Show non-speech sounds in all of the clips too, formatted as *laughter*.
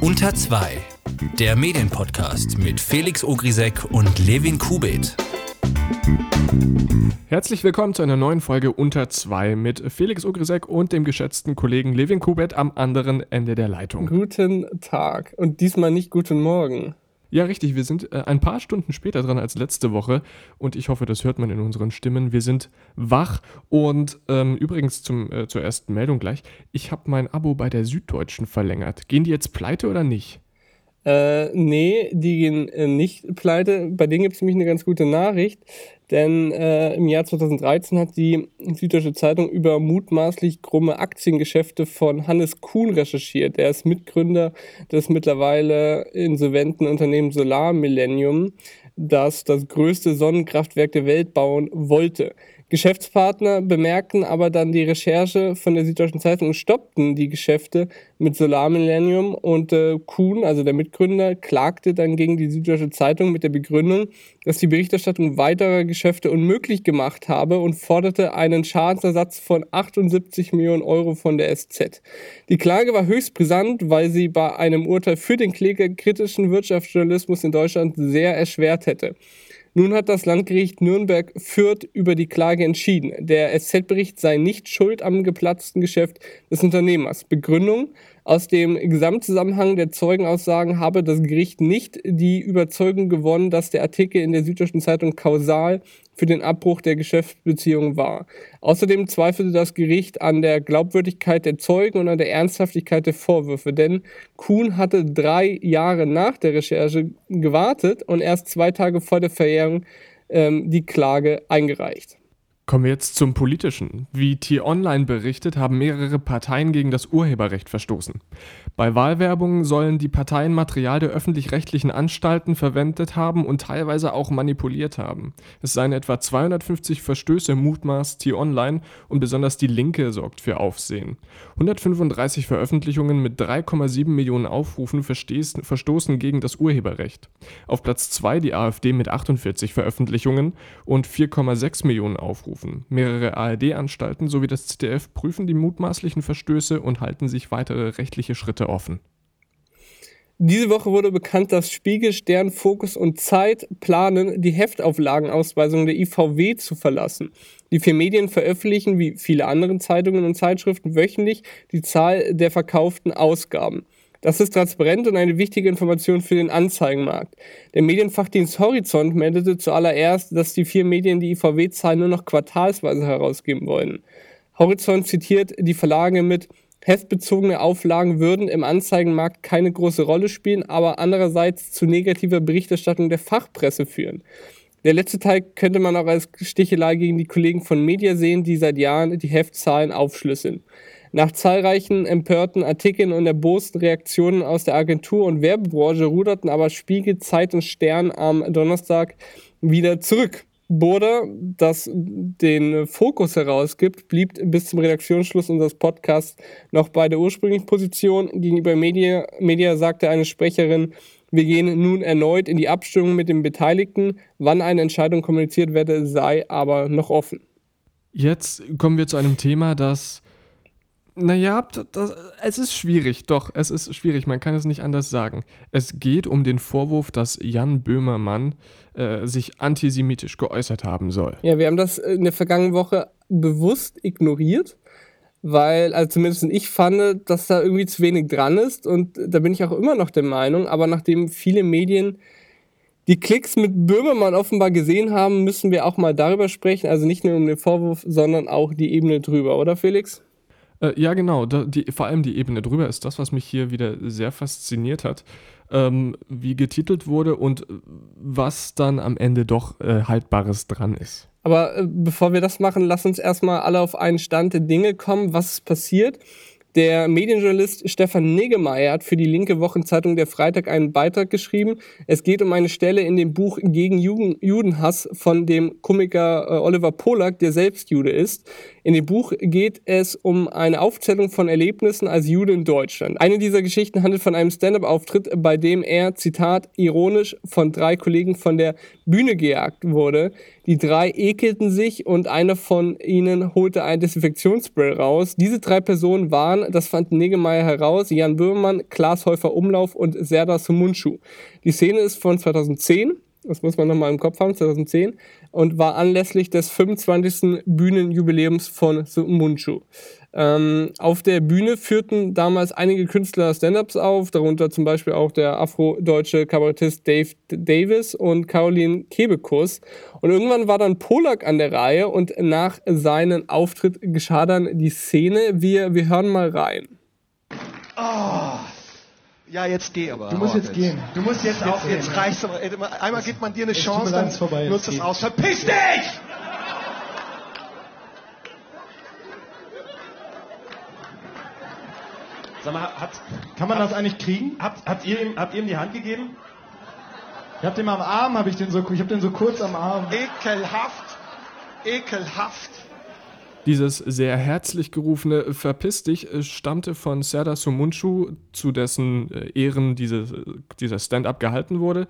Unter 2, der Medienpodcast mit Felix Ogrisek und Levin Kubit. Herzlich willkommen zu einer neuen Folge Unter 2 mit Felix Ogrisek und dem geschätzten Kollegen Levin Kubit am anderen Ende der Leitung. Guten Tag und diesmal nicht guten Morgen. Ja, richtig. Wir sind äh, ein paar Stunden später dran als letzte Woche und ich hoffe, das hört man in unseren Stimmen. Wir sind wach und ähm, übrigens zum, äh, zur ersten Meldung gleich. Ich habe mein Abo bei der Süddeutschen verlängert. Gehen die jetzt pleite oder nicht? Äh, nee, die gehen äh, nicht pleite. Bei denen gibt es nämlich eine ganz gute Nachricht, denn äh, im Jahr 2013 hat die Süddeutsche Zeitung über mutmaßlich krumme Aktiengeschäfte von Hannes Kuhn recherchiert. Er ist Mitgründer des mittlerweile insolventen Unternehmens Solar Millennium, das das größte Sonnenkraftwerk der Welt bauen wollte. Geschäftspartner bemerkten aber dann die Recherche von der Süddeutschen Zeitung und stoppten die Geschäfte mit Solar Millennium und äh, Kuhn, also der Mitgründer, klagte dann gegen die Süddeutsche Zeitung mit der Begründung, dass die Berichterstattung weiterer Geschäfte unmöglich gemacht habe und forderte einen Schadensersatz von 78 Millionen Euro von der SZ. Die Klage war höchst brisant, weil sie bei einem Urteil für den Kläger kritischen Wirtschaftsjournalismus in Deutschland sehr erschwert hätte. Nun hat das Landgericht Nürnberg-Fürth über die Klage entschieden. Der SZ-Bericht sei nicht schuld am geplatzten Geschäft des Unternehmers. Begründung, aus dem Gesamtzusammenhang der Zeugenaussagen habe das Gericht nicht die Überzeugung gewonnen, dass der Artikel in der Süddeutschen Zeitung kausal für den Abbruch der Geschäftsbeziehung war. Außerdem zweifelte das Gericht an der Glaubwürdigkeit der Zeugen und an der Ernsthaftigkeit der Vorwürfe, denn Kuhn hatte drei Jahre nach der Recherche gewartet und erst zwei Tage vor der Verjährung ähm, die Klage eingereicht. Kommen wir jetzt zum Politischen. Wie T-Online berichtet, haben mehrere Parteien gegen das Urheberrecht verstoßen. Bei Wahlwerbung sollen die Parteien Material der öffentlich-rechtlichen Anstalten verwendet haben und teilweise auch manipuliert haben. Es seien etwa 250 Verstöße mutmaßt T-Online und besonders die Linke sorgt für Aufsehen. 135 Veröffentlichungen mit 3,7 Millionen Aufrufen verstoßen gegen das Urheberrecht. Auf Platz 2 die AfD mit 48 Veröffentlichungen und 4,6 Millionen Aufrufen aufrufen. Mehrere ARD-Anstalten sowie das ZDF prüfen die mutmaßlichen Verstöße und halten sich weitere rechtliche Schritte offen. Diese Woche wurde bekannt, dass Spiegel, Stern, Fokus und Zeit planen, die Heftauflagenausweisung der IVW zu verlassen. Die vier Medien veröffentlichen, wie viele andere Zeitungen und Zeitschriften, wöchentlich die Zahl der verkauften Ausgaben. Das ist transparent und eine wichtige Information für den Anzeigenmarkt. Der Medienfachdienst Horizont meldete zuallererst, dass die vier Medien die IVW-Zahlen nur noch quartalsweise herausgeben wollen. Horizont zitiert die Verlage mit Heftbezogene Auflagen würden im Anzeigenmarkt keine große Rolle spielen, aber andererseits zu negativer Berichterstattung der Fachpresse führen. Der letzte Teil könnte man auch als Stichelei gegen die Kollegen von Media sehen, die seit Jahren die Heftzahlen aufschlüsseln. Nach zahlreichen empörten Artikeln und erbosten Reaktionen aus der Agentur- und Werbebranche ruderten aber Spiegel, Zeit und Stern am Donnerstag wieder zurück. Border, das den Fokus herausgibt, blieb bis zum Redaktionsschluss unseres Podcasts noch bei der ursprünglichen Position. Gegenüber Media, Media sagte eine Sprecherin, wir gehen nun erneut in die Abstimmung mit den Beteiligten. Wann eine Entscheidung kommuniziert werde, sei aber noch offen. Jetzt kommen wir zu einem Thema, das naja, das, es ist schwierig, doch, es ist schwierig, man kann es nicht anders sagen. Es geht um den Vorwurf, dass Jan Böhmermann äh, sich antisemitisch geäußert haben soll. Ja, wir haben das in der vergangenen Woche bewusst ignoriert, weil, also zumindest ich fand, dass da irgendwie zu wenig dran ist und da bin ich auch immer noch der Meinung, aber nachdem viele Medien die Klicks mit Böhmermann offenbar gesehen haben, müssen wir auch mal darüber sprechen, also nicht nur um den Vorwurf, sondern auch die Ebene drüber, oder Felix? Äh, ja, genau. Da, die, vor allem die Ebene drüber ist das, was mich hier wieder sehr fasziniert hat. Ähm, wie getitelt wurde und was dann am Ende doch äh, Haltbares dran ist. Aber äh, bevor wir das machen, lass uns erstmal alle auf einen Stand der Dinge kommen. Was passiert? Der Medienjournalist Stefan Niggemeier hat für die linke Wochenzeitung Der Freitag einen Beitrag geschrieben. Es geht um eine Stelle in dem Buch Gegen Juden, Judenhass von dem Komiker äh, Oliver Polak, der selbst Jude ist. In dem Buch geht es um eine Aufzählung von Erlebnissen als Jude in Deutschland. Eine dieser Geschichten handelt von einem Stand-up-Auftritt, bei dem er, Zitat, ironisch von drei Kollegen von der Bühne gejagt wurde. Die drei ekelten sich und einer von ihnen holte ein Desinfektionsspray raus. Diese drei Personen waren das fand Negemeyer heraus, Jan Böhmermann, Klaas Häufer Umlauf und Serdar Sumunchu. Die Szene ist von 2010 das muss man nochmal im Kopf haben, 2010, und war anlässlich des 25. Bühnenjubiläums von Munchu. Ähm, auf der Bühne führten damals einige Künstler Stand-Ups auf, darunter zum Beispiel auch der afrodeutsche Kabarettist Dave Davis und Caroline Kebekus. Und irgendwann war dann Polak an der Reihe und nach seinem Auftritt geschah dann die Szene. Wir, wir hören mal rein. Oh. Ja, jetzt geh aber. Du musst jetzt gehen. Du musst jetzt, jetzt auch, jetzt reicht's aber. Einmal gibt man dir eine Chance, dann vorbei, nutzt es aus. Verpiss dich! Sag mal, hat, kann man hat, das eigentlich kriegen? Habt, habt, ihr ihm, habt ihr ihm die Hand gegeben? Ich hab den am Arm, hab ich den so, ich hab den so kurz am Arm. Ekelhaft, ekelhaft. Dieses sehr herzlich gerufene Verpiss dich äh, stammte von Serdar Sumunchu, zu dessen äh, Ehren diese, dieser Stand-up gehalten wurde.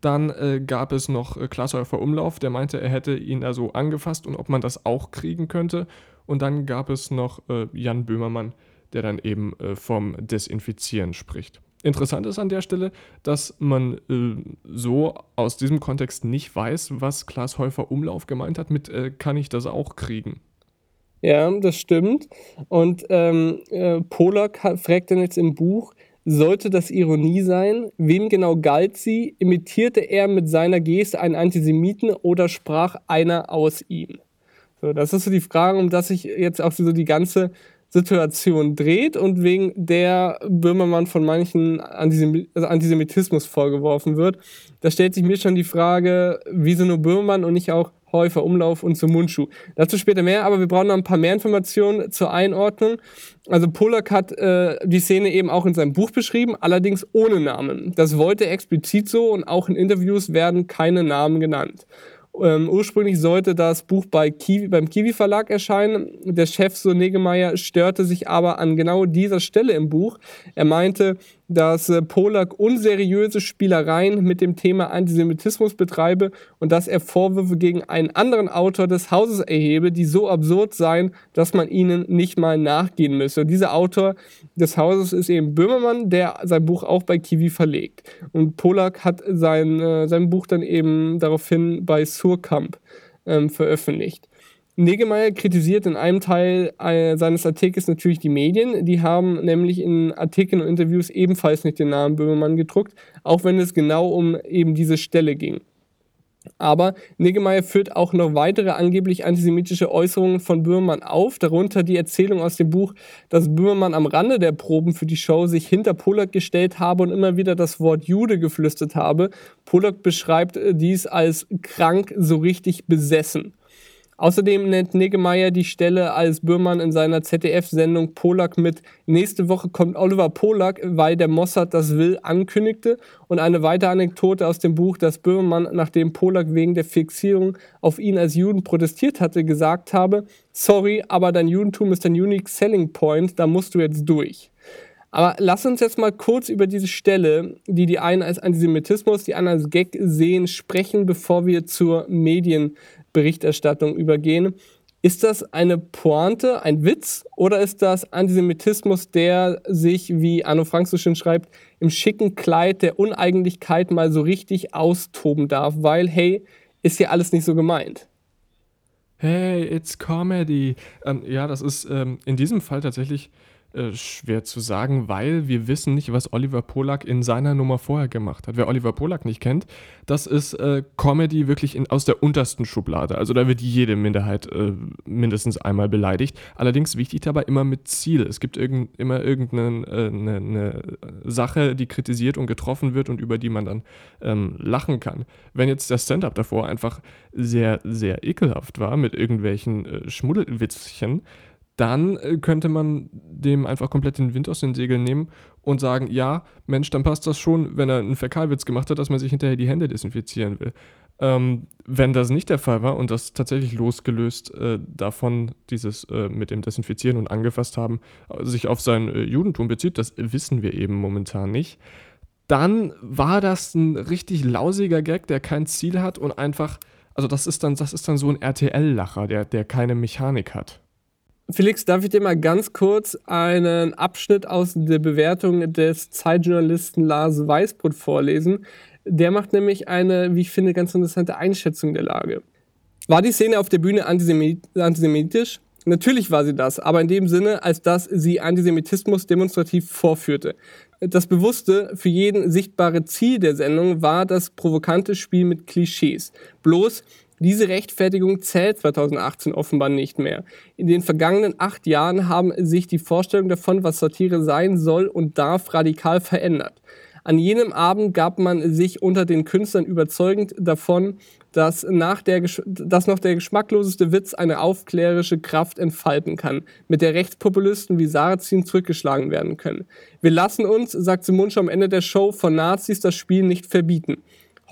Dann äh, gab es noch äh, Umlauf, der meinte, er hätte ihn da so angefasst und ob man das auch kriegen könnte. Und dann gab es noch äh, Jan Böhmermann, der dann eben äh, vom Desinfizieren spricht. Interessant ist an der Stelle, dass man äh, so aus diesem Kontext nicht weiß, was Klaas Häufer Umlauf gemeint hat mit äh, kann ich das auch kriegen. Ja, das stimmt. Und ähm, äh, Polak fragt dann jetzt im Buch, sollte das Ironie sein? Wem genau galt sie? Imitierte er mit seiner Geste einen Antisemiten oder sprach einer aus ihm? So, das ist so die Frage, um das sich jetzt auch so die ganze Situation dreht und wegen der Böhmermann von manchen also Antisemitismus vorgeworfen wird. Da stellt sich mir schon die Frage, wieso nur Böhmermann und nicht auch Häufer, Umlauf und zum Mundschuh. Dazu später mehr, aber wir brauchen noch ein paar mehr Informationen zur Einordnung. Also Polak hat äh, die Szene eben auch in seinem Buch beschrieben, allerdings ohne Namen. Das wollte er explizit so und auch in Interviews werden keine Namen genannt. Ähm, ursprünglich sollte das Buch bei Kiwi, beim Kiwi Verlag erscheinen. Der Chef so Negemeyer störte sich aber an genau dieser Stelle im Buch. Er meinte, dass äh, Polak unseriöse Spielereien mit dem Thema Antisemitismus betreibe und dass er Vorwürfe gegen einen anderen Autor des Hauses erhebe, die so absurd seien, dass man ihnen nicht mal nachgehen müsse. Und dieser Autor des Hauses ist eben Böhmermann, der sein Buch auch bei Kiwi verlegt. Und Polak hat sein, äh, sein Buch dann eben daraufhin bei Surkamp ähm, veröffentlicht. Negemeyer kritisiert in einem Teil äh, seines Artikels natürlich die Medien. Die haben nämlich in Artikeln und Interviews ebenfalls nicht den Namen Böhmermann gedruckt, auch wenn es genau um eben diese Stelle ging. Aber Niggemeier führt auch noch weitere angeblich antisemitische Äußerungen von Böhmermann auf, darunter die Erzählung aus dem Buch, dass Böhmermann am Rande der Proben für die Show sich hinter Polak gestellt habe und immer wieder das Wort Jude geflüstert habe. Polak beschreibt äh, dies als krank, so richtig besessen. Außerdem nennt Niggemeier die Stelle, als Böhmann in seiner ZDF-Sendung Polak mit Nächste Woche kommt Oliver Polak, weil der Mossad das will, ankündigte. Und eine weitere Anekdote aus dem Buch, dass Böhmermann, nachdem Polak wegen der Fixierung auf ihn als Juden protestiert hatte, gesagt habe, sorry, aber dein Judentum ist ein unique selling point, da musst du jetzt durch. Aber lass uns jetzt mal kurz über diese Stelle, die die einen als Antisemitismus, die anderen als Gag sehen, sprechen, bevor wir zur Medien Berichterstattung übergehen. Ist das eine Pointe, ein Witz oder ist das Antisemitismus, der sich, wie Arno Frank so schön schreibt, im schicken Kleid der Uneigentlichkeit mal so richtig austoben darf, weil, hey, ist ja alles nicht so gemeint? Hey, it's Comedy. Ähm, ja, das ist ähm, in diesem Fall tatsächlich äh, schwer zu sagen, weil wir wissen nicht, was Oliver Polak in seiner Nummer vorher gemacht hat. Wer Oliver Polak nicht kennt, das ist äh, Comedy wirklich in, aus der untersten Schublade. Also da wird jede Minderheit äh, mindestens einmal beleidigt. Allerdings wichtig dabei immer mit Ziel. Es gibt irgend, immer irgendeine äh, eine, eine Sache, die kritisiert und getroffen wird und über die man dann ähm, lachen kann. Wenn jetzt der Stand-up davor einfach sehr, sehr ekelhaft war mit irgendwelchen äh, Schmuddelwitzchen, dann äh, könnte man dem einfach komplett den Wind aus den Segeln nehmen und sagen, ja, Mensch, dann passt das schon, wenn er einen Fäkalwitz gemacht hat, dass man sich hinterher die Hände desinfizieren will. Ähm, wenn das nicht der Fall war und das tatsächlich losgelöst äh, davon, dieses äh, mit dem Desinfizieren und angefasst haben, sich auf sein äh, Judentum bezieht, das wissen wir eben momentan nicht, dann war das ein richtig lausiger Gag, der kein Ziel hat und einfach, also das ist dann, das ist dann so ein RTL-Lacher, der, der keine Mechanik hat Felix, darf ich dir mal ganz kurz einen Abschnitt aus der Bewertung des Zeitjournalisten Lars Weißbrot vorlesen? Der macht nämlich eine, wie ich finde, ganz interessante Einschätzung der Lage. War die Szene auf der Bühne antisemitisch? Natürlich war sie das, aber in dem Sinne, als dass sie Antisemitismus demonstrativ vorführte. Das bewusste, für jeden sichtbare Ziel der Sendung war das provokante Spiel mit Klischees. Bloß, diese Rechtfertigung zählt 2018 offenbar nicht mehr. In den vergangenen acht Jahren haben sich die Vorstellungen davon, was Satire sein soll und darf, radikal verändert. An jenem Abend gab man sich unter den Künstlern überzeugend davon, dass, nach der, dass noch der geschmackloseste Witz eine aufklärerische Kraft entfalten kann, mit der Rechtspopulisten wie Sarrazin zurückgeschlagen werden können. Wir lassen uns, sagt Simunsch am Ende der Show, von Nazis das Spiel nicht verbieten.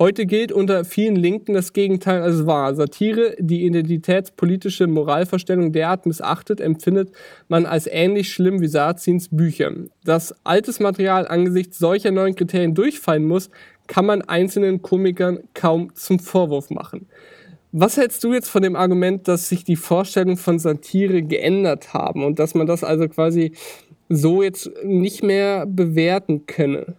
Heute gilt unter vielen Linken das Gegenteil als wahr. Satire, die identitätspolitische Moralvorstellung derart missachtet, empfindet man als ähnlich schlimm wie Sarzins Bücher. Dass altes Material angesichts solcher neuen Kriterien durchfallen muss, kann man einzelnen Komikern kaum zum Vorwurf machen. Was hältst du jetzt von dem Argument, dass sich die Vorstellungen von Satire geändert haben und dass man das also quasi so jetzt nicht mehr bewerten könne?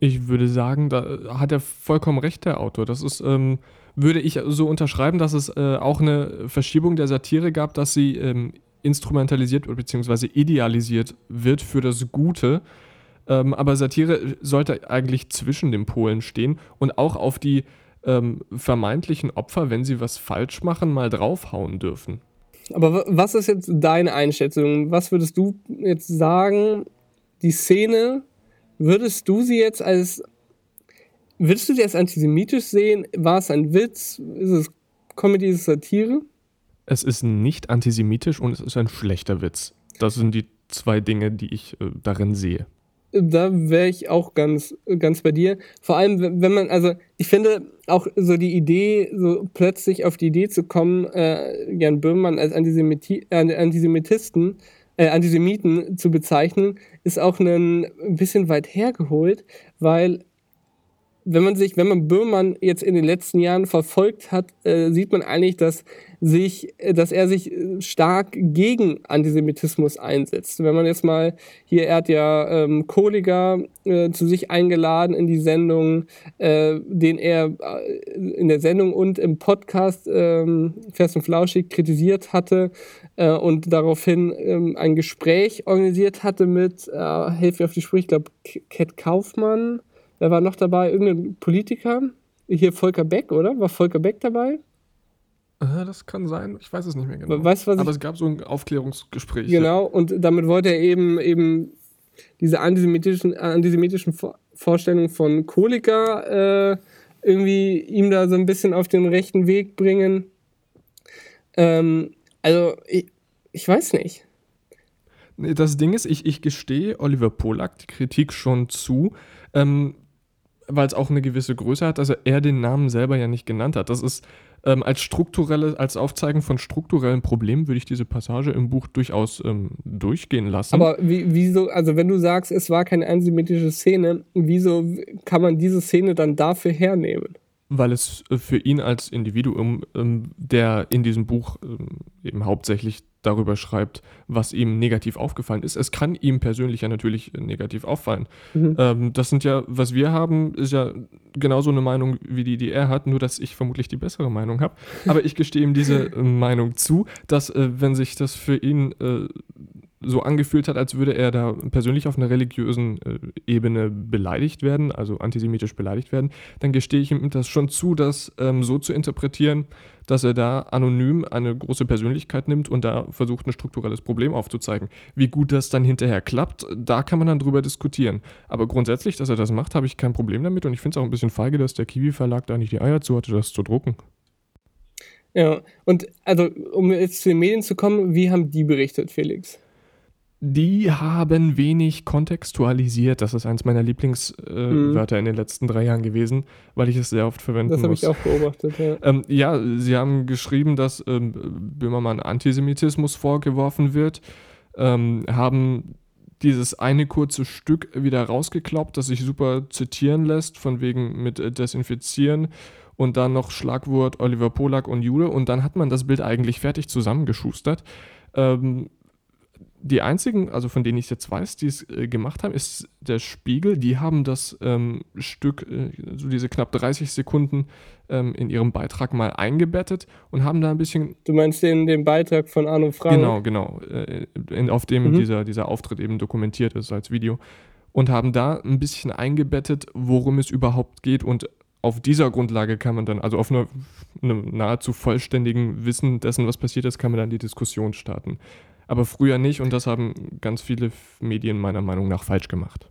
Ich würde sagen, da hat er vollkommen recht, der Autor. Das ist, ähm, würde ich so unterschreiben, dass es äh, auch eine Verschiebung der Satire gab, dass sie ähm, instrumentalisiert bzw. idealisiert wird für das Gute. Ähm, aber Satire sollte eigentlich zwischen den Polen stehen und auch auf die ähm, vermeintlichen Opfer, wenn sie was falsch machen, mal draufhauen dürfen. Aber was ist jetzt deine Einschätzung? Was würdest du jetzt sagen? Die Szene Würdest du sie jetzt als, würdest du sie als antisemitisch sehen? War es ein Witz? Ist es Comedy, ist es Satire? Es ist nicht antisemitisch und es ist ein schlechter Witz. Das sind die zwei Dinge, die ich äh, darin sehe. Da wäre ich auch ganz, ganz bei dir. Vor allem, wenn man, also ich finde auch so die Idee, so plötzlich auf die Idee zu kommen, äh, Jan Böhmermann als Antisemiti äh, Antisemitisten äh, Antisemiten zu bezeichnen, ist auch ein, ein bisschen weit hergeholt, weil wenn man sich, wenn man Böhmann jetzt in den letzten Jahren verfolgt hat, äh, sieht man eigentlich, dass sich, äh, dass er sich äh, stark gegen Antisemitismus einsetzt. Wenn man jetzt mal hier, er hat ja ähm, Kohliger äh, zu sich eingeladen in die Sendung, äh, den er äh, in der Sendung und im Podcast ähm, Fest und Flauschig kritisiert hatte äh, und daraufhin ähm, ein Gespräch organisiert hatte mit, äh, helfe auf die Sprüche, ich glaube, Cat Kaufmann Wer war noch dabei? Irgendein Politiker? Hier Volker Beck, oder? War Volker Beck dabei? Äh, das kann sein, ich weiß es nicht mehr genau. Weißt, Aber es gab so ein Aufklärungsgespräch. Genau, und damit wollte er eben, eben diese antisemitischen, antisemitischen Vorstellungen von Kolika äh, irgendwie ihm da so ein bisschen auf den rechten Weg bringen. Ähm, also, ich, ich weiß nicht. Das Ding ist, ich, ich gestehe Oliver Polak die Kritik schon zu, ähm, weil es auch eine gewisse Größe hat, dass er den Namen selber ja nicht genannt hat. Das ist ähm, als strukturelle, als Aufzeigen von strukturellen Problemen würde ich diese Passage im Buch durchaus ähm, durchgehen lassen. Aber wie, wieso, also wenn du sagst, es war keine antisemitische Szene, wieso kann man diese Szene dann dafür hernehmen? weil es äh, für ihn als Individuum, ähm, der in diesem Buch ähm, eben hauptsächlich darüber schreibt, was ihm negativ aufgefallen ist. Es kann ihm persönlich ja natürlich negativ auffallen. Mhm. Ähm, das sind ja, was wir haben, ist ja genauso eine Meinung wie die, die er hat, nur dass ich vermutlich die bessere Meinung habe. Aber ich gestehe ihm diese äh, Meinung zu, dass äh, wenn sich das für ihn äh, so angefühlt hat, als würde er da persönlich auf einer religiösen äh, Ebene beleidigt werden, also antisemitisch beleidigt werden, dann gestehe ich ihm das schon zu, das ähm, so zu interpretieren, dass er da anonym eine große Persönlichkeit nimmt und da versucht, ein strukturelles Problem aufzuzeigen. Wie gut das dann hinterher klappt, da kann man dann drüber diskutieren. Aber grundsätzlich, dass er das macht, habe ich kein Problem damit und ich finde es auch ein bisschen feige, dass der Kiwi-Verlag da nicht die Eier zu hatte, das zu drucken. Ja, und also, um jetzt zu den Medien zu kommen, wie haben die berichtet, Felix? Die haben wenig kontextualisiert. Das ist eins meiner Lieblingswörter äh, mhm. in den letzten drei Jahren gewesen, weil ich es sehr oft verwende Das habe ich auch beobachtet, ja. Ähm, ja, sie haben geschrieben, dass ähm, Böhmermann Antisemitismus vorgeworfen wird, ähm, haben dieses eine kurze Stück wieder rausgekloppt, das sich super zitieren lässt, von wegen mit äh, Desinfizieren und dann noch Schlagwort Oliver Polak und Jude und dann hat man das Bild eigentlich fertig zusammengeschustert. Ähm, die einzigen, also von denen ich jetzt weiß, die es äh, gemacht haben, ist der Spiegel. Die haben das ähm, Stück, äh, so diese knapp 30 Sekunden ähm, in ihrem Beitrag mal eingebettet und haben da ein bisschen. Du meinst den, den Beitrag von Arno Frank? Genau, genau. Äh, in, auf dem mhm. dieser, dieser Auftritt eben dokumentiert ist als Video. Und haben da ein bisschen eingebettet, worum es überhaupt geht. Und auf dieser Grundlage kann man dann, also auf einer, einem nahezu vollständigen Wissen dessen, was passiert ist, kann man dann die Diskussion starten aber früher nicht und das haben ganz viele Medien meiner Meinung nach falsch gemacht.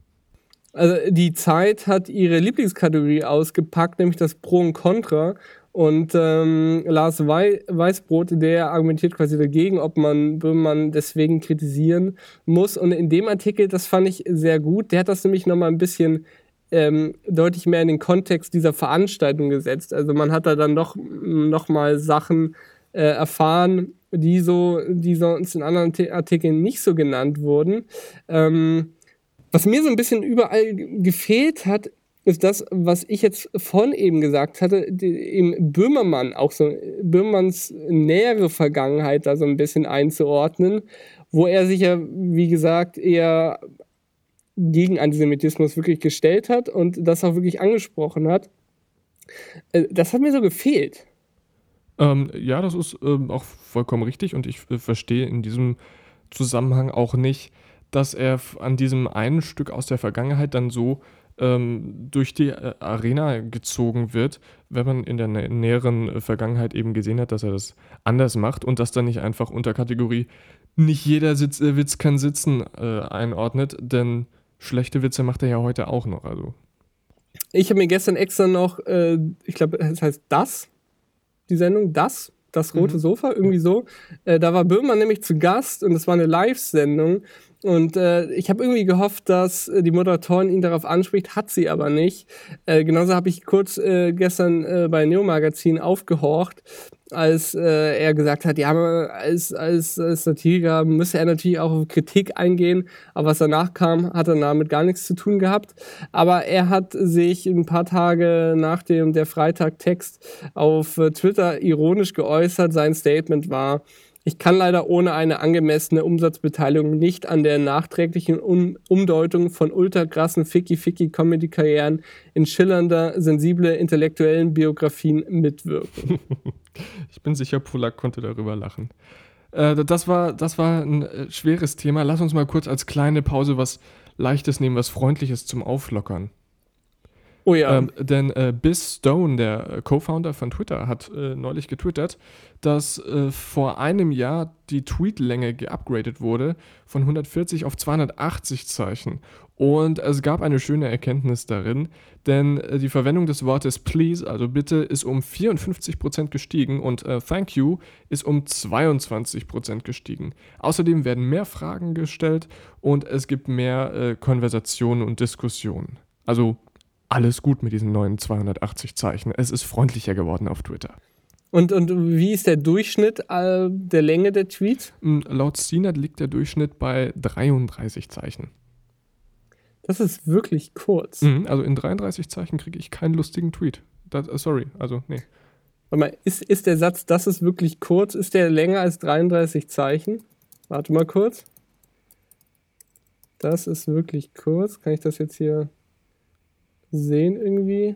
Also die Zeit hat ihre Lieblingskategorie ausgepackt, nämlich das Pro und Contra. Und ähm, Lars Wei Weißbrot, der argumentiert quasi dagegen, ob man Böhmermann deswegen kritisieren muss. Und in dem Artikel, das fand ich sehr gut, der hat das nämlich nochmal ein bisschen ähm, deutlich mehr in den Kontext dieser Veranstaltung gesetzt. Also man hat da dann doch nochmal Sachen äh, erfahren, die so, die sonst in anderen Artikeln nicht so genannt wurden. Ähm, was mir so ein bisschen überall gefehlt hat, ist das, was ich jetzt von eben gesagt hatte, die, im Böhmermann, auch so Böhmermanns nähere Vergangenheit da so ein bisschen einzuordnen, wo er sich ja, wie gesagt, eher gegen Antisemitismus wirklich gestellt hat und das auch wirklich angesprochen hat. Äh, das hat mir so gefehlt. Ähm, ja, das ist ähm, auch vollkommen richtig und ich äh, verstehe in diesem Zusammenhang auch nicht, dass er an diesem einen Stück aus der Vergangenheit dann so ähm, durch die äh, Arena gezogen wird, wenn man in der nä näheren äh, Vergangenheit eben gesehen hat, dass er das anders macht und das dann nicht einfach unter Kategorie nicht jeder Sitz, äh, Witz kann sitzen äh, einordnet, denn schlechte Witze macht er ja heute auch noch. Also. Ich habe mir gestern extra noch, äh, ich glaube, es heißt das die Sendung Das, das rote mhm. Sofa, irgendwie so. Äh, da war Böhmermann nämlich zu Gast und es war eine Live-Sendung. Und äh, ich habe irgendwie gehofft, dass äh, die Moderatorin ihn darauf anspricht, hat sie aber nicht. Äh, genauso habe ich kurz äh, gestern äh, bei Neo Magazin aufgehorcht, als äh, er gesagt hat, ja, als, als, als Satiriker müsse er natürlich auch auf Kritik eingehen, aber was danach kam, hat er damit gar nichts zu tun gehabt. Aber er hat sich ein paar Tage nach dem der Freitag-Text auf Twitter ironisch geäußert. Sein Statement war, ich kann leider ohne eine angemessene Umsatzbeteiligung nicht an der nachträglichen um Umdeutung von ultrakrassen Ficky-Ficky-Comedy-Karrieren in schillernder, sensible intellektuellen Biografien mitwirken. *laughs* ich bin sicher, Polak konnte darüber lachen. Äh, das, war, das war ein äh, schweres Thema. Lass uns mal kurz als kleine Pause was Leichtes nehmen, was Freundliches zum Auflockern. Oh ja. Ähm, denn äh, Biz Stone, der Co-Founder von Twitter, hat äh, neulich getwittert, dass äh, vor einem Jahr die Tweetlänge geupgradet wurde von 140 auf 280 Zeichen. Und es gab eine schöne Erkenntnis darin, denn äh, die Verwendung des Wortes please, also bitte, ist um 54% gestiegen und äh, thank you ist um 22% gestiegen. Außerdem werden mehr Fragen gestellt und es gibt mehr äh, Konversationen und Diskussionen. Also alles gut mit diesen neuen 280 Zeichen. Es ist freundlicher geworden auf Twitter. Und, und wie ist der Durchschnitt äh, der Länge der Tweets? Hm, laut CNET liegt der Durchschnitt bei 33 Zeichen. Das ist wirklich kurz. Mhm, also in 33 Zeichen kriege ich keinen lustigen Tweet. Das, uh, sorry, also nee. Warte mal, ist, ist der Satz, das ist wirklich kurz, ist der länger als 33 Zeichen? Warte mal kurz. Das ist wirklich kurz. Kann ich das jetzt hier sehen irgendwie.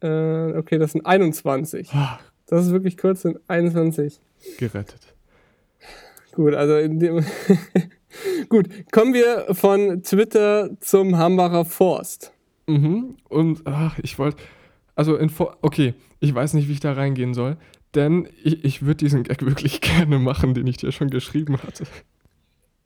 Äh, okay, das sind 21. Ah. Das ist wirklich kurz, sind 21. Gerettet. Gut, also in dem. Gut, kommen wir von Twitter zum Hambacher Forst. Mhm. Und ach, ich wollte. Also, in okay, ich weiß nicht, wie ich da reingehen soll, denn ich, ich würde diesen Gag wirklich *laughs* gerne machen, den ich dir schon geschrieben hatte.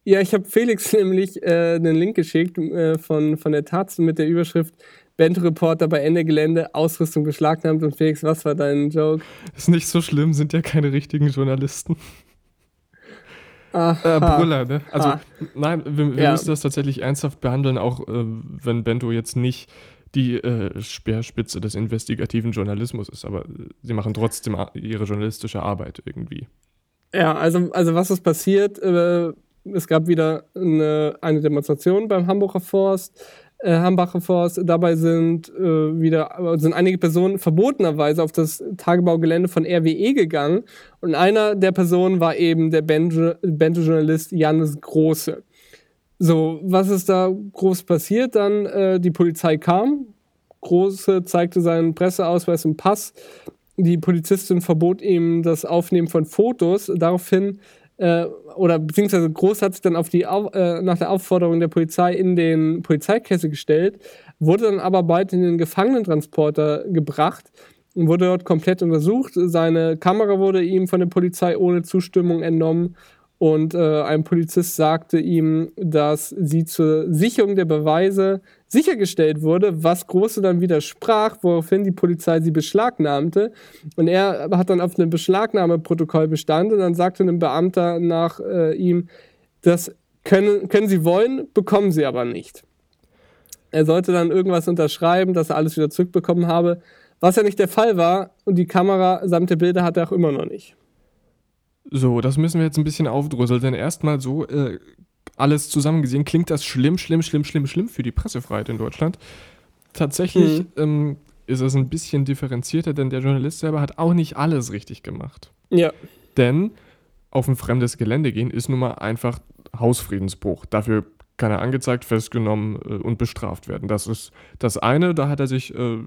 Ja, ich habe Felix *laughs* nämlich äh, einen Link geschickt äh, von, von der Taz mit der Überschrift Bento-Reporter bei Ende Gelände, Ausrüstung beschlagnahmt. Und Felix, was war dein Joke? Ist nicht so schlimm, sind ja keine richtigen Journalisten. Aha. Äh, Brüller, ne? Also, ah. nein, wir, wir ja. müssen das tatsächlich ernsthaft behandeln, auch äh, wenn Bento jetzt nicht die äh, Speerspitze des investigativen Journalismus ist, aber sie machen trotzdem ihre journalistische Arbeit irgendwie. Ja, also, also was ist passiert? Äh, es gab wieder eine, eine Demonstration beim Hamburger Forst. Äh, Hambacher Forst. Dabei sind äh, wieder sind einige Personen verbotenerweise auf das Tagebaugelände von RWE gegangen und einer der Personen war eben der Bento-Journalist Janis Große. So, was ist da groß passiert? Dann äh, die Polizei kam, Große zeigte seinen Presseausweis und Pass. Die Polizistin verbot ihm das Aufnehmen von Fotos. Daraufhin äh, oder beziehungsweise Groß hat sich dann auf die, äh, nach der Aufforderung der Polizei in den Polizeikessel gestellt, wurde dann aber bald in den Gefangenentransporter gebracht und wurde dort komplett untersucht. Seine Kamera wurde ihm von der Polizei ohne Zustimmung entnommen und äh, ein Polizist sagte ihm, dass sie zur Sicherung der Beweise sichergestellt wurde, was Große dann widersprach, woraufhin die Polizei sie beschlagnahmte. Und er hat dann auf einem Beschlagnahmeprotokoll bestanden und dann sagte ein Beamter nach äh, ihm, das können, können Sie wollen, bekommen Sie aber nicht. Er sollte dann irgendwas unterschreiben, dass er alles wieder zurückbekommen habe, was ja nicht der Fall war und die Kamera samt der Bilder hat er auch immer noch nicht. So, das müssen wir jetzt ein bisschen aufdröseln, denn erstmal so, äh, alles zusammen gesehen, klingt das schlimm, schlimm, schlimm, schlimm, schlimm für die Pressefreiheit in Deutschland. Tatsächlich mhm. ähm, ist es ein bisschen differenzierter, denn der Journalist selber hat auch nicht alles richtig gemacht. Ja. Denn auf ein fremdes Gelände gehen ist nun mal einfach Hausfriedensbruch. Dafür kann er angezeigt, festgenommen äh, und bestraft werden. Das ist das eine, da hat er sich äh,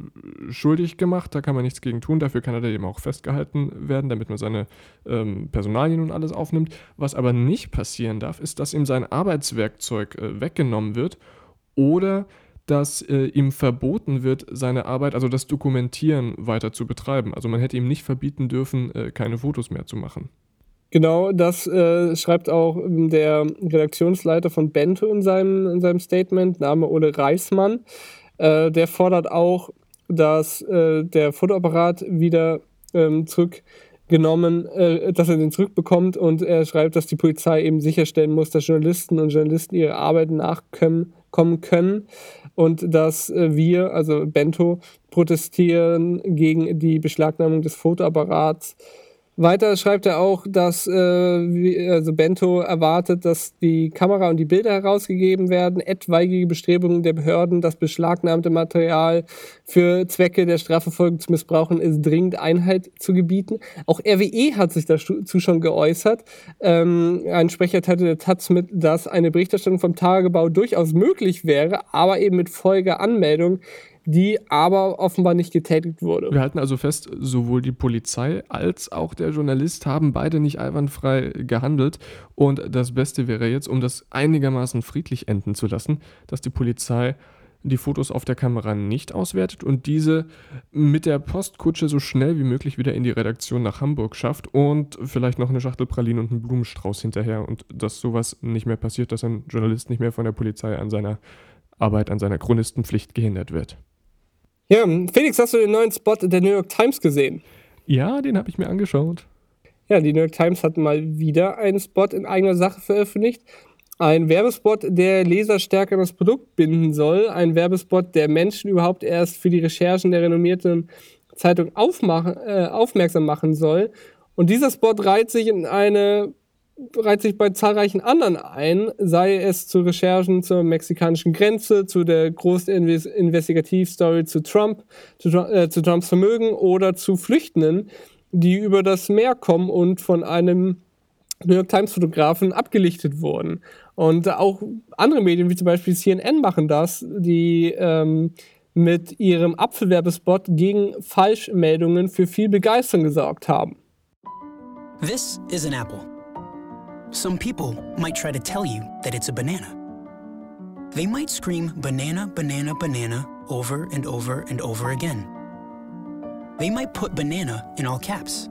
schuldig gemacht, da kann man nichts gegen tun, dafür kann er eben auch festgehalten werden, damit man seine ähm, Personalien und alles aufnimmt. Was aber nicht passieren darf, ist, dass ihm sein Arbeitswerkzeug äh, weggenommen wird oder dass äh, ihm verboten wird, seine Arbeit, also das Dokumentieren weiter zu betreiben. Also man hätte ihm nicht verbieten dürfen, äh, keine Fotos mehr zu machen. Genau, das äh, schreibt auch ähm, der Redaktionsleiter von Bento in seinem, in seinem Statement, Name Ole Reismann. Äh, der fordert auch, dass äh, der Fotoapparat wieder ähm, zurückgenommen, äh, dass er den zurückbekommt und er schreibt, dass die Polizei eben sicherstellen muss, dass Journalisten und Journalisten ihre Arbeit nachkommen können und dass äh, wir, also Bento, protestieren gegen die Beschlagnahmung des Fotoapparats weiter schreibt er auch, dass äh, also Bento erwartet, dass die Kamera und die Bilder herausgegeben werden, etwaige Bestrebungen der Behörden, das beschlagnahmte Material für Zwecke der Strafverfolgung zu missbrauchen, ist dringend Einheit zu gebieten. Auch RWE hat sich dazu schon geäußert. Ähm, ein Sprecher teilte der Taz mit, dass eine Berichterstattung vom Tagebau durchaus möglich wäre, aber eben mit Folgeanmeldung die aber offenbar nicht getätigt wurde. Wir halten also fest, sowohl die Polizei als auch der Journalist haben beide nicht einwandfrei gehandelt. Und das Beste wäre jetzt, um das einigermaßen friedlich enden zu lassen, dass die Polizei die Fotos auf der Kamera nicht auswertet und diese mit der Postkutsche so schnell wie möglich wieder in die Redaktion nach Hamburg schafft und vielleicht noch eine Schachtel Pralinen und einen Blumenstrauß hinterher und dass sowas nicht mehr passiert, dass ein Journalist nicht mehr von der Polizei an seiner Arbeit, an seiner Chronistenpflicht gehindert wird. Ja, Felix, hast du den neuen Spot der New York Times gesehen? Ja, den habe ich mir angeschaut. Ja, die New York Times hat mal wieder einen Spot in eigener Sache veröffentlicht. Ein Werbespot, der Leser stärker an das Produkt binden soll. Ein Werbespot, der Menschen überhaupt erst für die Recherchen der renommierten Zeitung aufmachen, äh, aufmerksam machen soll. Und dieser Spot reiht sich in eine reiht sich bei zahlreichen anderen ein, sei es zu Recherchen zur mexikanischen Grenze, zu der großen Investigativstory zu Trump, zu, äh, zu Trumps Vermögen oder zu Flüchtenden, die über das Meer kommen und von einem New York Times Fotografen abgelichtet wurden. Und auch andere Medien, wie zum Beispiel CNN, machen das, die ähm, mit ihrem Apfelwerbespot gegen Falschmeldungen für viel Begeisterung gesorgt haben. This is an apple. Some people might try to tell you that it's a banana. They might scream banana, banana, banana over and over and over again. They might put banana in all caps.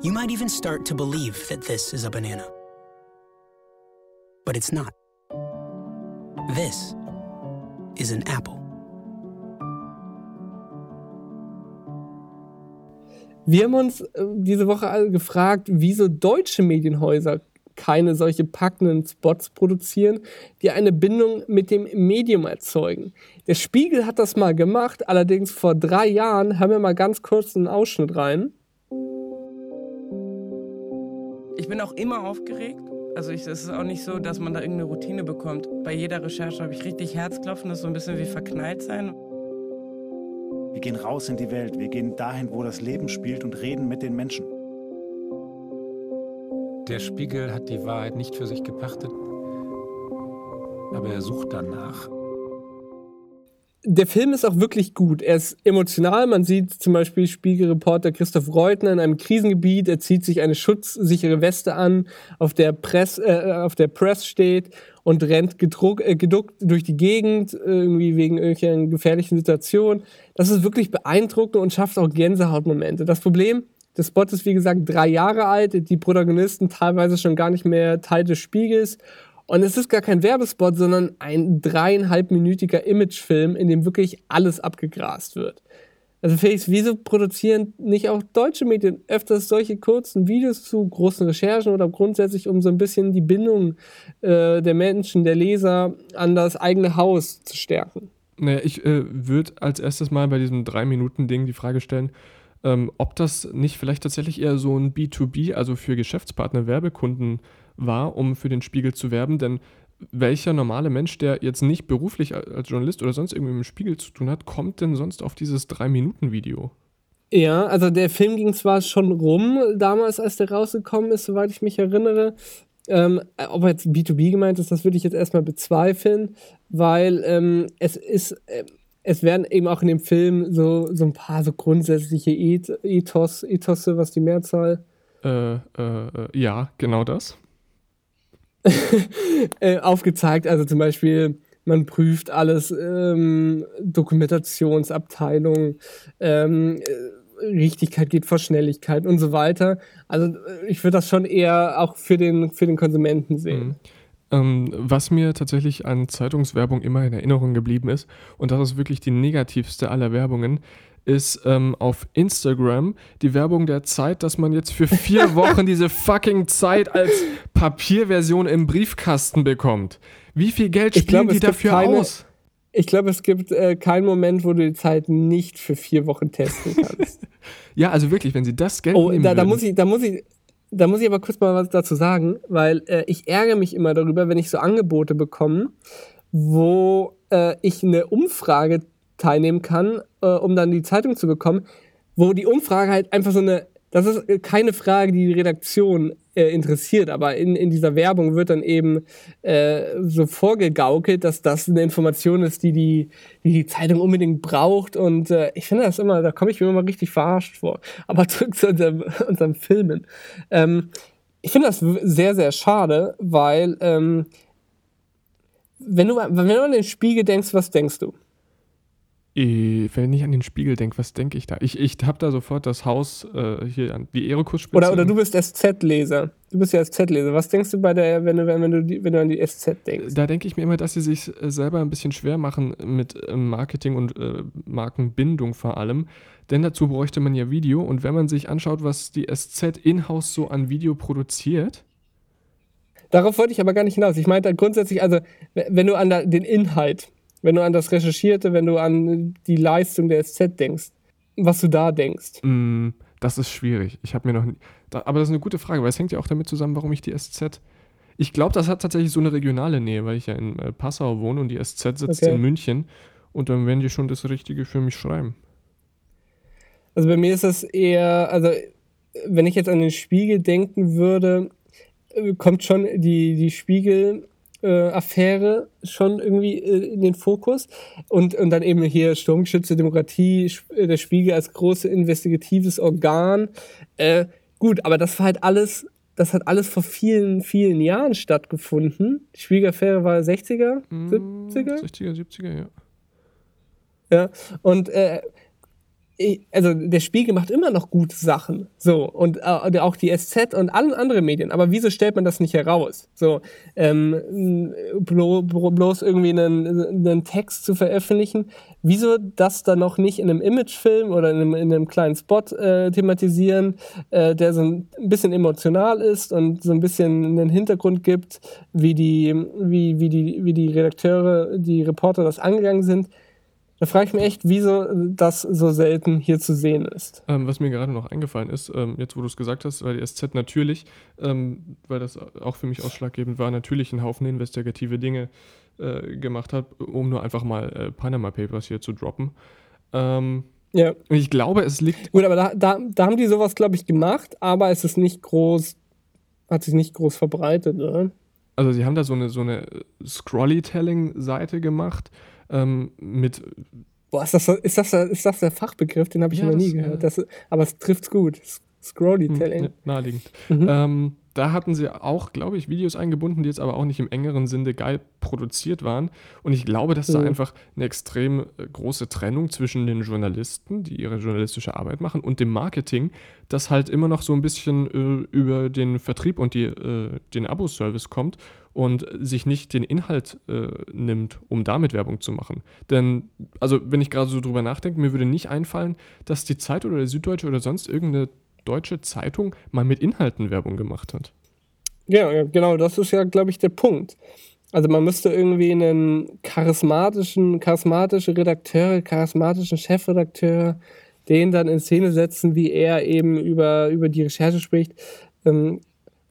You might even start to believe that this is a banana. But it's not. This is an apple. Wir haben uns äh, diese Woche gefragt, wieso deutsche Medienhäuser keine solche packenden Spots produzieren, die eine Bindung mit dem Medium erzeugen. Der Spiegel hat das mal gemacht, allerdings vor drei Jahren. Haben wir mal ganz kurz einen Ausschnitt rein. Ich bin auch immer aufgeregt, Also es ist auch nicht so, dass man da irgendeine Routine bekommt. Bei jeder Recherche habe ich richtig Herzklopfen, das ist so ein bisschen wie verknallt sein. Wir gehen raus in die Welt, wir gehen dahin, wo das Leben spielt und reden mit den Menschen. Der Spiegel hat die Wahrheit nicht für sich gepachtet, aber er sucht danach der Film ist auch wirklich gut. Er ist emotional. Man sieht zum Beispiel Spiegelreporter Christoph Reutner in einem Krisengebiet. Er zieht sich eine schutzsichere Weste an, auf der Press, äh, auf der Press steht und rennt gedruck, äh, geduckt durch die Gegend, irgendwie wegen irgendwelchen gefährlichen Situationen. Das ist wirklich beeindruckend und schafft auch Gänsehautmomente. Das Problem, der Spot ist wie gesagt drei Jahre alt, die Protagonisten teilweise schon gar nicht mehr Teil des Spiegels und es ist gar kein Werbespot, sondern ein dreieinhalbminütiger Imagefilm, in dem wirklich alles abgegrast wird. Also Felix, wieso produzieren nicht auch deutsche Medien öfters solche kurzen Videos zu großen Recherchen oder grundsätzlich, um so ein bisschen die Bindung äh, der Menschen, der Leser an das eigene Haus zu stärken? Naja, ich äh, würde als erstes mal bei diesem Drei-Minuten-Ding die Frage stellen, ähm, ob das nicht vielleicht tatsächlich eher so ein B2B, also für Geschäftspartner, Werbekunden war, um für den Spiegel zu werben. Denn welcher normale Mensch, der jetzt nicht beruflich als Journalist oder sonst irgendwie mit dem Spiegel zu tun hat, kommt denn sonst auf dieses 3-Minuten-Video? Ja, also der Film ging zwar schon rum damals, als der rausgekommen ist, soweit ich mich erinnere. Ähm, ob er jetzt B2B gemeint ist, das würde ich jetzt erstmal bezweifeln, weil ähm, es ist, äh, es werden eben auch in dem Film so, so ein paar so grundsätzliche Ethos, Ethosse, was die Mehrzahl. Äh, äh, äh ja, genau das. *laughs* Äh, aufgezeigt. Also zum Beispiel, man prüft alles, ähm, Dokumentationsabteilung, ähm, äh, Richtigkeit geht vor Schnelligkeit und so weiter. Also äh, ich würde das schon eher auch für den, für den Konsumenten sehen. Mhm. Ähm, was mir tatsächlich an Zeitungswerbung immer in Erinnerung geblieben ist, und das ist wirklich die negativste aller Werbungen, ist ähm, auf Instagram die Werbung der Zeit, dass man jetzt für vier *laughs* Wochen diese fucking Zeit als Papierversion im Briefkasten bekommt. Wie viel Geld spielen glaub, die dafür keine, aus? Ich glaube, es gibt äh, keinen Moment, wo du die Zeit nicht für vier Wochen testen *laughs* kannst. ja, also wirklich, wenn sie das Geld oh, nehmen da, da muss ich, da muss ich, da muss ich aber kurz mal was dazu sagen, weil äh, ich ärgere mich immer darüber, wenn ich so Angebote bekomme, wo äh, ich eine Umfrage teilnehmen kann, äh, um dann die Zeitung zu bekommen, wo die Umfrage halt einfach so eine, das ist keine Frage, die die Redaktion äh, interessiert, aber in, in dieser Werbung wird dann eben äh, so vorgegaukelt, dass das eine Information ist, die die, die, die Zeitung unbedingt braucht und äh, ich finde das immer, da komme ich mir immer richtig verarscht vor. Aber *laughs* zurück zu unserem, unserem Filmen. Ähm, ich finde das sehr, sehr schade, weil ähm, wenn, du, wenn du an den Spiegel denkst, was denkst du? Wenn ich an den Spiegel denke, was denke ich da? Ich, ich habe da sofort das Haus äh, hier an die Erokus-Spitze. Oder, oder du bist SZ-Leser. Du bist ja SZ-Leser. Was denkst du bei der, wenn du, wenn du, wenn du an die SZ denkst? Da denke ich mir immer, dass sie sich äh, selber ein bisschen schwer machen mit äh, Marketing und äh, Markenbindung vor allem. Denn dazu bräuchte man ja Video. Und wenn man sich anschaut, was die SZ in-house so an Video produziert. Darauf wollte ich aber gar nicht hinaus. Ich meinte grundsätzlich, also, wenn du an den Inhalt wenn du an das Recherchierte, wenn du an die Leistung der SZ denkst, was du da denkst? Mm, das ist schwierig. Ich habe mir noch. Da, aber das ist eine gute Frage, weil es hängt ja auch damit zusammen, warum ich die SZ. Ich glaube, das hat tatsächlich so eine regionale Nähe, weil ich ja in äh, Passau wohne und die SZ sitzt okay. in München und dann werden die schon das Richtige für mich schreiben. Also bei mir ist das eher, also wenn ich jetzt an den Spiegel denken würde, äh, kommt schon die, die Spiegel äh, Affäre schon irgendwie äh, in den Fokus. Und, und dann eben hier Sturmgeschütze Demokratie, äh, der Spiegel als großes investigatives Organ. Äh, gut, aber das war halt alles, das hat alles vor vielen, vielen Jahren stattgefunden. Die Spiegelaffäre war 60er, 70er? 60er, 70er, ja. Ja, und äh, also der Spiegel macht immer noch gute Sachen, so und äh, auch die SZ und alle anderen Medien. Aber wieso stellt man das nicht heraus? So ähm, blo, bloß irgendwie einen, einen Text zu veröffentlichen. Wieso das dann noch nicht in einem Imagefilm oder in einem, in einem kleinen Spot äh, thematisieren, äh, der so ein bisschen emotional ist und so ein bisschen einen Hintergrund gibt, wie die, wie, wie die, wie die Redakteure, die Reporter das angegangen sind? Da frage ich mich echt, wieso das so selten hier zu sehen ist. Ähm, was mir gerade noch eingefallen ist, ähm, jetzt wo du es gesagt hast, weil die SZ natürlich, ähm, weil das auch für mich ausschlaggebend war, natürlich einen Haufen investigative Dinge äh, gemacht hat, um nur einfach mal äh, Panama Papers hier zu droppen. Ähm, ja. Und ich glaube, es liegt. Gut, aber da, da, da haben die sowas, glaube ich, gemacht, aber es ist nicht groß, hat sich nicht groß verbreitet, oder? Also sie haben da so eine, so eine Scrolly-Telling-Seite gemacht ähm, mit. Boah, ist das, ist, das, ist das der Fachbegriff? Den habe ich ja, noch nie das, gehört. Das, aber es trifft's gut. Scrolly-Telling. Naheliegend. Mhm. Ähm, da hatten sie auch, glaube ich, Videos eingebunden, die jetzt aber auch nicht im engeren Sinne geil produziert waren. Und ich glaube, dass mhm. da einfach eine extrem äh, große Trennung zwischen den Journalisten, die ihre journalistische Arbeit machen, und dem Marketing, das halt immer noch so ein bisschen äh, über den Vertrieb und die, äh, den Abo-Service kommt und sich nicht den Inhalt äh, nimmt, um damit Werbung zu machen. Denn, also wenn ich gerade so drüber nachdenke, mir würde nicht einfallen, dass die Zeit oder der Süddeutsche oder sonst irgendeine deutsche Zeitung mal mit Inhalten Werbung gemacht hat. Ja, genau, das ist ja, glaube ich, der Punkt. Also man müsste irgendwie einen charismatischen, charismatische Redakteur, charismatischen Chefredakteur, den dann in Szene setzen, wie er eben über, über die Recherche spricht. Ähm,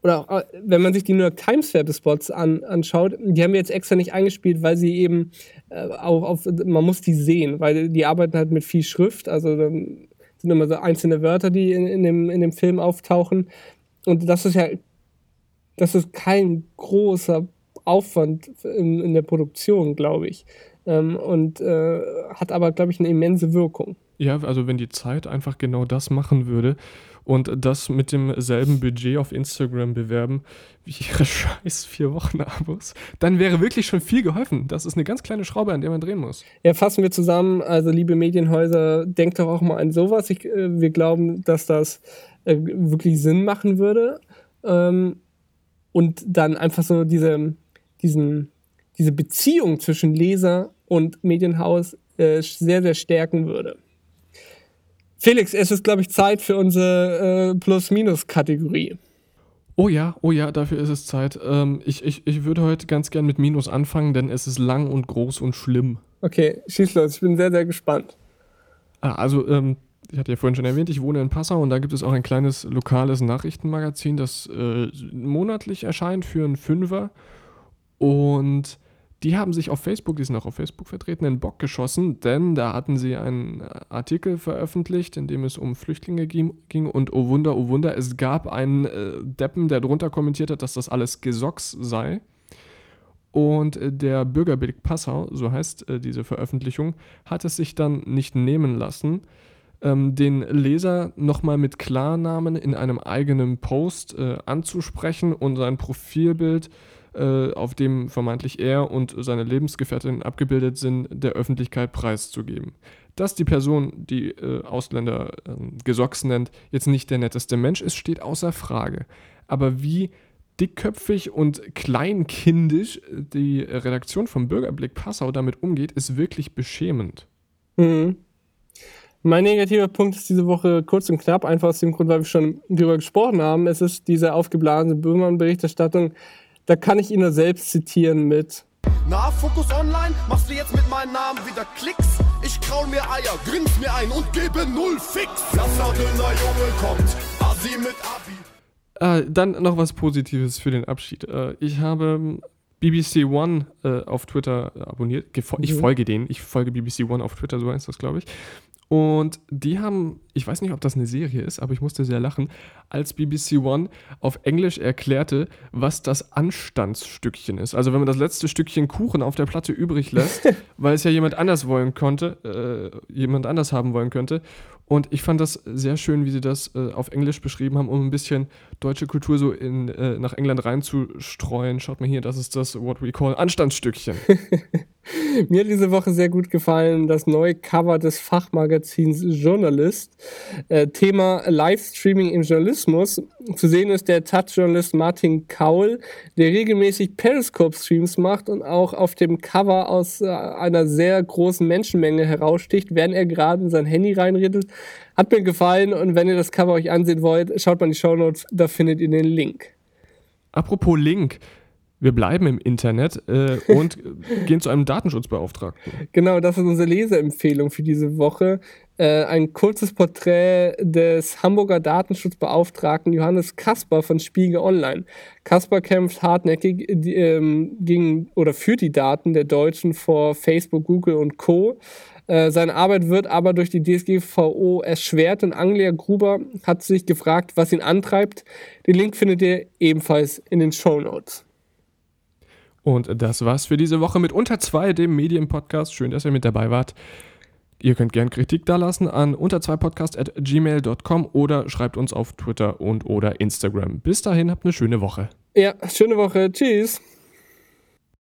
oder auch, äh, wenn man sich die New York Times Werbespots an, anschaut, die haben wir jetzt extra nicht eingespielt, weil sie eben äh, auch auf, man muss die sehen, weil die arbeiten halt mit viel Schrift, also dann sind immer so einzelne Wörter, die in, in, dem, in dem Film auftauchen. Und das ist ja, das ist kein großer Aufwand in, in der Produktion, glaube ich. Ähm, und äh, hat aber, glaube ich, eine immense Wirkung. Ja, also wenn die Zeit einfach genau das machen würde, und das mit demselben Budget auf Instagram bewerben wie ihre *laughs* scheiß vier Wochen Abos, dann wäre wirklich schon viel geholfen. Das ist eine ganz kleine Schraube, an der man drehen muss. Ja, fassen wir zusammen. Also, liebe Medienhäuser, denkt doch auch mal an sowas. Ich, äh, wir glauben, dass das äh, wirklich Sinn machen würde. Ähm, und dann einfach so diese, diesen, diese Beziehung zwischen Leser und Medienhaus äh, sehr, sehr stärken würde. Felix, es ist, glaube ich, Zeit für unsere äh, Plus-Minus-Kategorie. Oh ja, oh ja, dafür ist es Zeit. Ähm, ich, ich, ich würde heute ganz gern mit Minus anfangen, denn es ist lang und groß und schlimm. Okay, schieß los, ich bin sehr, sehr gespannt. Ah, also, ähm, ich hatte ja vorhin schon erwähnt, ich wohne in Passau und da gibt es auch ein kleines lokales Nachrichtenmagazin, das äh, monatlich erscheint für einen Fünfer. Und die haben sich auf Facebook, die sind auch auf Facebook vertreten, in Bock geschossen, denn da hatten sie einen Artikel veröffentlicht, in dem es um Flüchtlinge ging und oh Wunder, oh Wunder, es gab einen äh, Deppen, der drunter kommentiert hat, dass das alles Gesocks sei. Und äh, der Bürgerbild Passau, so heißt äh, diese Veröffentlichung, hat es sich dann nicht nehmen lassen, ähm, den Leser nochmal mit Klarnamen in einem eigenen Post äh, anzusprechen und sein Profilbild äh, äh, auf dem vermeintlich er und seine Lebensgefährtin abgebildet sind, der Öffentlichkeit preiszugeben. Dass die Person, die äh, Ausländer äh, Gesocks nennt, jetzt nicht der netteste Mensch ist, steht außer Frage. Aber wie dickköpfig und kleinkindisch die Redaktion vom Bürgerblick Passau damit umgeht, ist wirklich beschämend. Mhm. Mein negativer Punkt ist diese Woche kurz und knapp, einfach aus dem Grund, weil wir schon darüber gesprochen haben. Es ist diese aufgeblasene Böhmermann-Berichterstattung, da kann ich ihn nur selbst zitieren mit. Na, Fokus Online, machst du jetzt mit meinem Namen wieder Klicks? Ich kraul mir Eier, grins mir ein und gebe null Fix. Lasser dünner Junge kommt, Asi mit Abi. Äh, dann noch was Positives für den Abschied. Äh, ich habe ähm, BBC One äh, auf Twitter abonniert. Ich mhm. folge denen. Ich folge BBC One auf Twitter, so heißt das, glaube ich. Und die haben, ich weiß nicht, ob das eine Serie ist, aber ich musste sehr lachen, als BBC One auf Englisch erklärte, was das Anstandsstückchen ist. Also wenn man das letzte Stückchen Kuchen auf der Platte übrig lässt, *laughs* weil es ja jemand anders wollen konnte, äh, jemand anders haben wollen könnte. Und ich fand das sehr schön, wie sie das äh, auf Englisch beschrieben haben, um ein bisschen deutsche Kultur so in, äh, nach England reinzustreuen. Schaut mal hier, das ist das What We Call Anstandsstückchen. *laughs* *laughs* Mir hat diese Woche sehr gut gefallen das neue Cover des Fachmagazins Journalist. Äh, Thema Livestreaming im Journalismus. Zu sehen ist der Touch-Journalist Martin Kaul, der regelmäßig Periscope-Streams macht und auch auf dem Cover aus äh, einer sehr großen Menschenmenge heraussticht, während er gerade in sein Handy reinredet. Hat mir gefallen und wenn ihr das Cover euch ansehen wollt, schaut mal in die Show Notes, da findet ihr den Link. Apropos Link. Wir bleiben im Internet äh, *laughs* und gehen zu einem Datenschutzbeauftragten. Genau, das ist unsere Leseempfehlung für diese Woche. Äh, ein kurzes Porträt des Hamburger Datenschutzbeauftragten Johannes Kasper von Spiegel Online. Kasper kämpft hartnäckig die, ähm, gegen oder für die Daten der Deutschen vor Facebook, Google und Co. Äh, seine Arbeit wird aber durch die DSGVO erschwert und Anglia Gruber hat sich gefragt, was ihn antreibt. Den Link findet ihr ebenfalls in den Show Notes. Und das war's für diese Woche mit Unter 2, dem Medienpodcast. Schön, dass ihr mit dabei wart. Ihr könnt gerne Kritik dalassen an unter 2 podcast@gmail.com oder schreibt uns auf Twitter und oder Instagram. Bis dahin habt eine schöne Woche. Ja, schöne Woche. Tschüss.